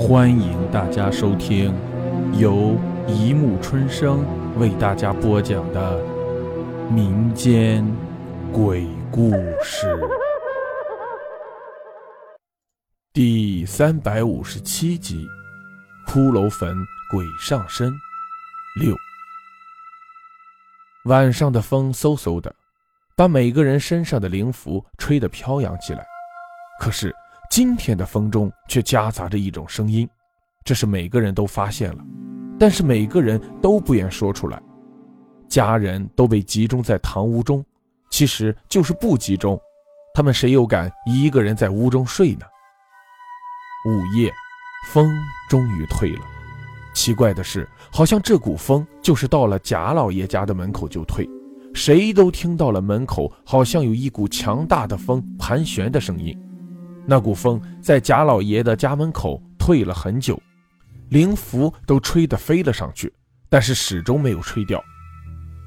欢迎大家收听由一木春生为大家播讲的民间鬼故事第三百五十七集《骷髅坟鬼上身》六。晚上的风嗖嗖的，把每个人身上的灵符吹得飘扬起来。可是。今天的风中却夹杂着一种声音，这是每个人都发现了，但是每个人都不愿说出来。家人都被集中在堂屋中，其实就是不集中，他们谁又敢一个人在屋中睡呢？午夜，风终于退了。奇怪的是，好像这股风就是到了贾老爷家的门口就退，谁都听到了门口好像有一股强大的风盘旋的声音。那股风在贾老爷的家门口退了很久，灵符都吹得飞了上去，但是始终没有吹掉。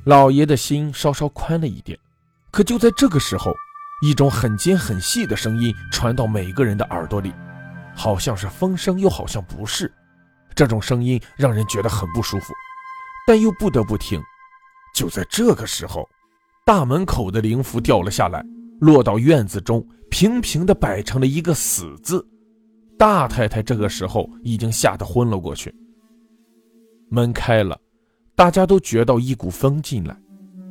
老爷的心稍稍宽了一点。可就在这个时候，一种很尖很细的声音传到每个人的耳朵里，好像是风声，又好像不是。这种声音让人觉得很不舒服，但又不得不听。就在这个时候，大门口的灵符掉了下来。落到院子中，平平的摆成了一个死字。大太太这个时候已经吓得昏了过去。门开了，大家都觉到一股风进来，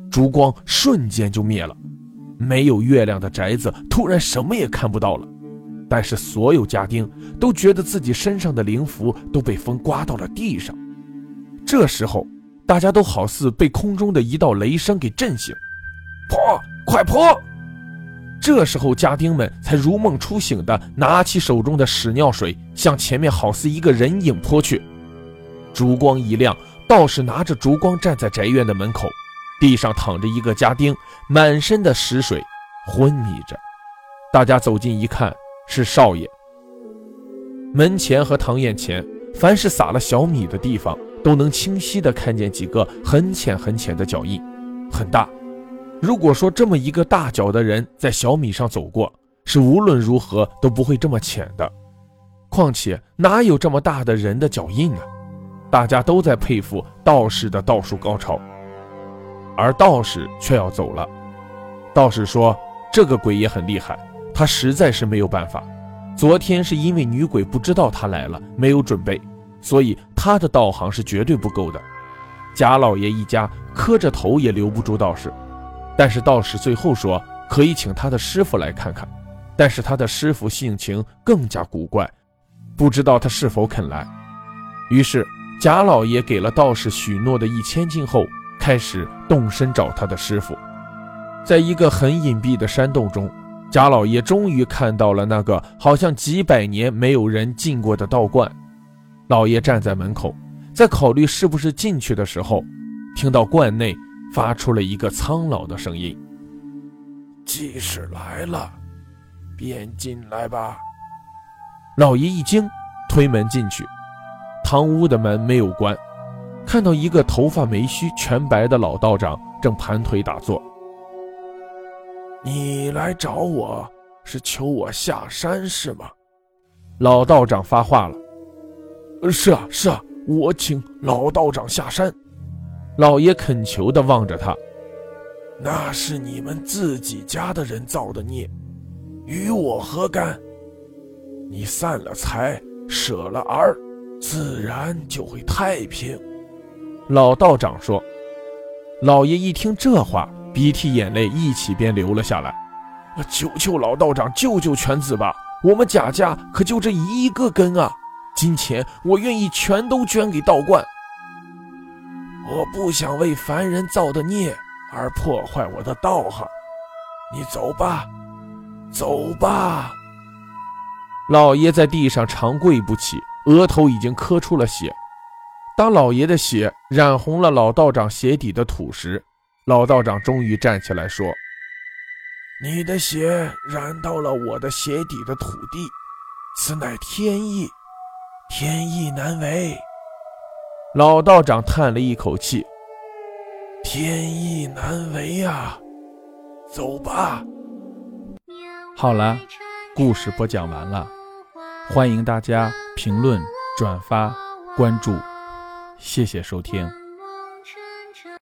烛光瞬间就灭了。没有月亮的宅子突然什么也看不到了。但是所有家丁都觉得自己身上的灵符都被风刮到了地上。这时候，大家都好似被空中的一道雷声给震醒，泼，快泼！这时候，家丁们才如梦初醒的拿起手中的屎尿水，向前面好似一个人影泼去。烛光一亮，道士拿着烛光站在宅院的门口，地上躺着一个家丁，满身的屎水，昏迷着。大家走近一看，是少爷。门前和堂眼前，凡是撒了小米的地方，都能清晰的看见几个很浅很浅的脚印，很大。如果说这么一个大脚的人在小米上走过，是无论如何都不会这么浅的。况且哪有这么大的人的脚印呢？大家都在佩服道士的道术高超，而道士却要走了。道士说：“这个鬼也很厉害，他实在是没有办法。昨天是因为女鬼不知道他来了，没有准备，所以他的道行是绝对不够的。”贾老爷一家磕着头也留不住道士。但是道士最后说可以请他的师傅来看看，但是他的师傅性情更加古怪，不知道他是否肯来。于是贾老爷给了道士许诺的一千金后，开始动身找他的师傅。在一个很隐蔽的山洞中，贾老爷终于看到了那个好像几百年没有人进过的道观。老爷站在门口，在考虑是不是进去的时候，听到观内。发出了一个苍老的声音：“即使来了，便进来吧。”老爷一惊，推门进去，堂屋的门没有关，看到一个头发没须、全白的老道长正盘腿打坐。你来找我是求我下山是吗？老道长发话了：“是啊，是啊，我请老道长下山。”老爷恳求地望着他，那是你们自己家的人造的孽，与我何干？你散了财，舍了儿，自然就会太平。老道长说。老爷一听这话，鼻涕眼泪一起便流了下来。求求老道长救救犬子吧！我们贾家可就这一个根啊！金钱我愿意全都捐给道观。我不想为凡人造的孽而破坏我的道行，你走吧，走吧。老爷在地上长跪不起，额头已经磕出了血。当老爷的血染红了老道长鞋底的土时，老道长终于站起来说：“你的血染到了我的鞋底的土地，此乃天意，天意难违。”老道长叹了一口气：“天意难违呀，走吧。”好了，故事播讲完了，欢迎大家评论、转发、关注，谢谢收听。